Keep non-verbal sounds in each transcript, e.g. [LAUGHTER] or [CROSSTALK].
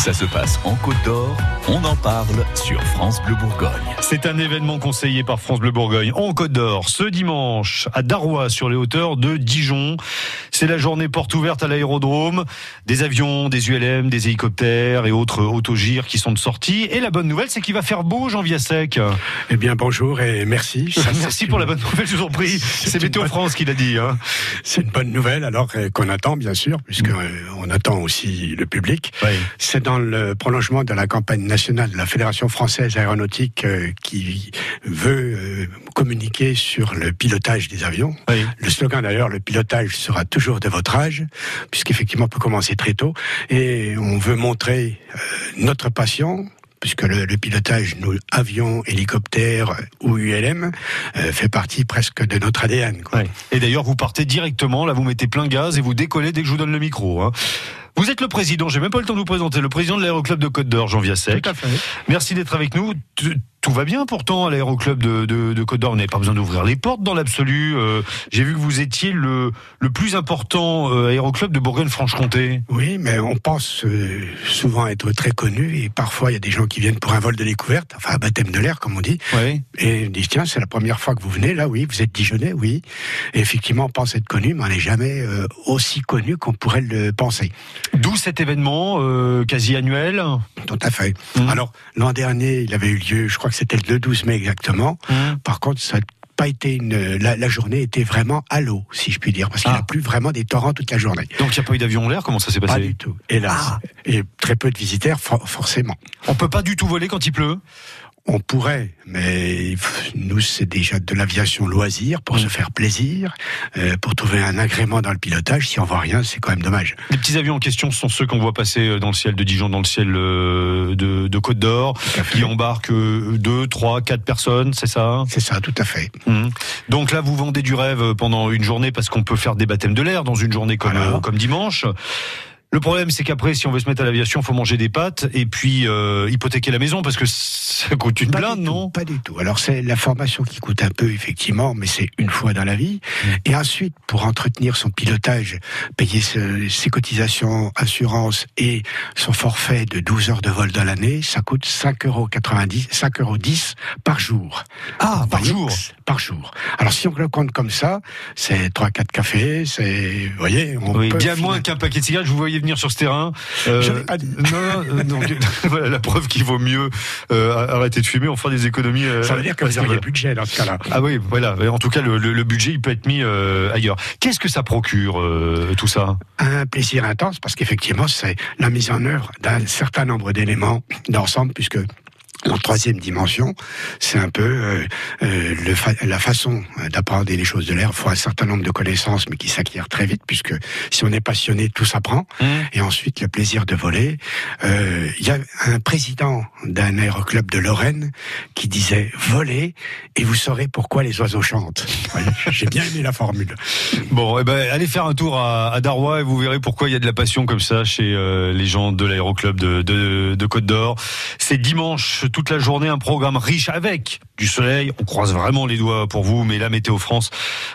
Ça se passe en Côte d'Or, on en parle sur France Bleu Bourgogne. C'est un événement conseillé par France Bleu Bourgogne en Côte d'Or ce dimanche à Darrois sur les hauteurs de Dijon. C'est la journée porte ouverte à l'aérodrome. Des avions, des ULM, des hélicoptères et autres autogires qui sont de sortie. Et la bonne nouvelle, c'est qu'il va faire beau, Jean Viasek. Eh bien, bonjour et merci. [LAUGHS] merci pour la bonne nouvelle, je vous en prie. C'est Météo France qui l'a dit. Hein. C'est une bonne nouvelle, alors euh, qu'on attend, bien sûr, puisque euh, attend aussi le public. Oui. C'est dans le prolongement de la campagne nationale de la Fédération française aéronautique euh, qui veut euh, communiquer sur le pilotage des avions. Oui. Le slogan d'ailleurs, le pilotage sera toujours de votre âge, puisqu'effectivement on peut commencer très tôt. Et on veut montrer euh, notre passion, puisque le, le, pilotage, nous, avions, hélicoptères ou ULM, euh, fait partie presque de notre ADN. Quoi. Ouais. Et d'ailleurs, vous partez directement, là vous mettez plein gaz et vous décollez dès que je vous donne le micro. Hein. Vous êtes le président, j'ai même pas le temps de vous présenter, le président de l'aéroclub de Côte d'Or, Jean Viasek. Tout à fait. Merci d'être avec nous. Tout va bien pourtant à l'aéroclub de, de, de Côte d'Or. Vous n'avez pas besoin d'ouvrir les portes dans l'absolu. Euh, j'ai vu que vous étiez le, le plus important euh, aéroclub de Bourgogne-Franche-Comté. Oui, mais on pense euh, souvent être très connu et parfois il y a des gens qui viennent pour un vol de découverte, enfin un baptême de l'air comme on dit, Oui. et ils disent tiens c'est la première fois que vous venez là, oui, vous êtes Dijonais, oui. Et effectivement on pense être connu, mais on n'est jamais euh, aussi connu qu'on pourrait le penser. D'où cet événement quasi annuel. Tout à fait. Mhm. Alors l'an dernier il avait eu lieu, je crois que c'était le 12 mai exactement. Mmh. Par contre ça n'a pas été une la, la journée était vraiment à l'eau si je puis dire parce qu'il Ah. a plu vraiment des torrents toute la journée. Donc il n'y a pas eu d'avion en l'air. Comment ça s'est passé? Pas du tout, hélas. Ah. Et très peu de visiteurs, for- forcément. On peut pas du tout voler quand il pleut? On pourrait, mais nous, c'est déjà de l'aviation loisir pour se faire plaisir, euh, pour trouver un agrément dans le pilotage. Si on voit rien, c'est quand même dommage. Les petits avions en question sont ceux qu'on voit passer euh, dans le ciel de Dijon, dans le ciel euh, de, de Côte d'Or, qui embarquent deux, trois, quatre personnes, c'est ça hein? C'est ça, tout à fait. Mhm. Donc là, vous vendez du rêve pendant une journée parce qu'on peut faire des baptêmes de l'air dans une journée comme, comme dimanche. Le problème, c'est qu'après, si on veut se mettre à l'aviation, faut manger des pâtes et puis euh, hypothéquer la maison parce que ça coûte une Pas blinde, tout, non? Pas du tout. Alors c'est la formation qui coûte un peu, effectivement, mais c'est une fois dans la vie. Et ensuite, pour entretenir son pilotage, payer ses cotisations, assurance et son forfait de 12 heures de vol dans l'année, ça coûte 5,90 euros, 5,10 euros par jour. Ah, par Voyez, jour. Par jour. Alors si on le compte comme ça, c'est 3-4 cafés, c'est... Vous voyez, on Oui, peut bien moins qu'un paquet de cigarettes. Je vous voyais venir sur ce terrain. Euh, dit. Non, euh, [LAUGHS] [LAUGHS] voilà la preuve qu'il vaut mieux euh, arrêter de fumer, on fera des économies. euh, Ça veut dire que vous auriez budget dans ce cas-là. Ah oui, voilà. En tout cas, le, le- le budget, il peut être mis ailleurs. Qu'est-ce que ça procure tout ça? Un plaisir intense parce qu'effectivement c'est la mise en œuvre d'un certain nombre d'éléments d'ensemble puisque en troisième dimension, c'est un peu euh, euh, le fa- la façon d'apprendre les choses de l'air. Il faut un certain nombre de connaissances, mais qui s'acquièrent très vite, puisque si on est passionné, tout s'apprend. Et ensuite, le plaisir de voler. Euh, Il y a un président d'un aéroclub de Lorraine qui disait « Volez et vous saurez pourquoi les oiseaux chantent [LAUGHS] ». J'ai bien aimé la formule. Bon, eh ben, allez faire un tour à, à et vous verrez pourquoi il y a de la passion comme ça chez euh, les gens de l'aéroclub de, de, de Côte d'Or. C'est dimanche toute la journée, un programme riche avec du soleil. On croise vraiment les doigts pour vous, mais la météo France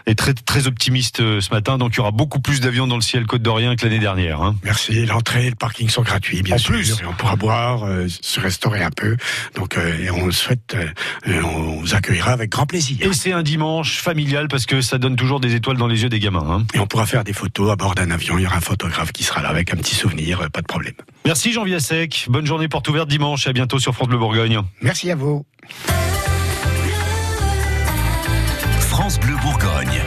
est très très optimiste euh, ce matin, donc il y aura beaucoup plus d'avions dans le ciel côte d'Orient que l'année dernière. Hein. Merci. L'entrée et le parking sont gratuits, bien En sûr. plus. Et on pourra boire, euh, se restaurer un peu. Donc, euh, et on souhaite, euh, on vous accueillera avec grand plaisir. Et c'est un dimanche familial parce que ça donne toujours des étoiles dans les yeux des gamins. Hein. Et on pourra faire des photos à bord d'un avion. Il y aura un photographe qui sera là avec un petit souvenir, pas de problème. Merci Jean Viasec. Bonne journée porte ouverte dimanche et à bientôt sur France Bleu Bourgogne. Merci à vous. France Bleu Bourgogne.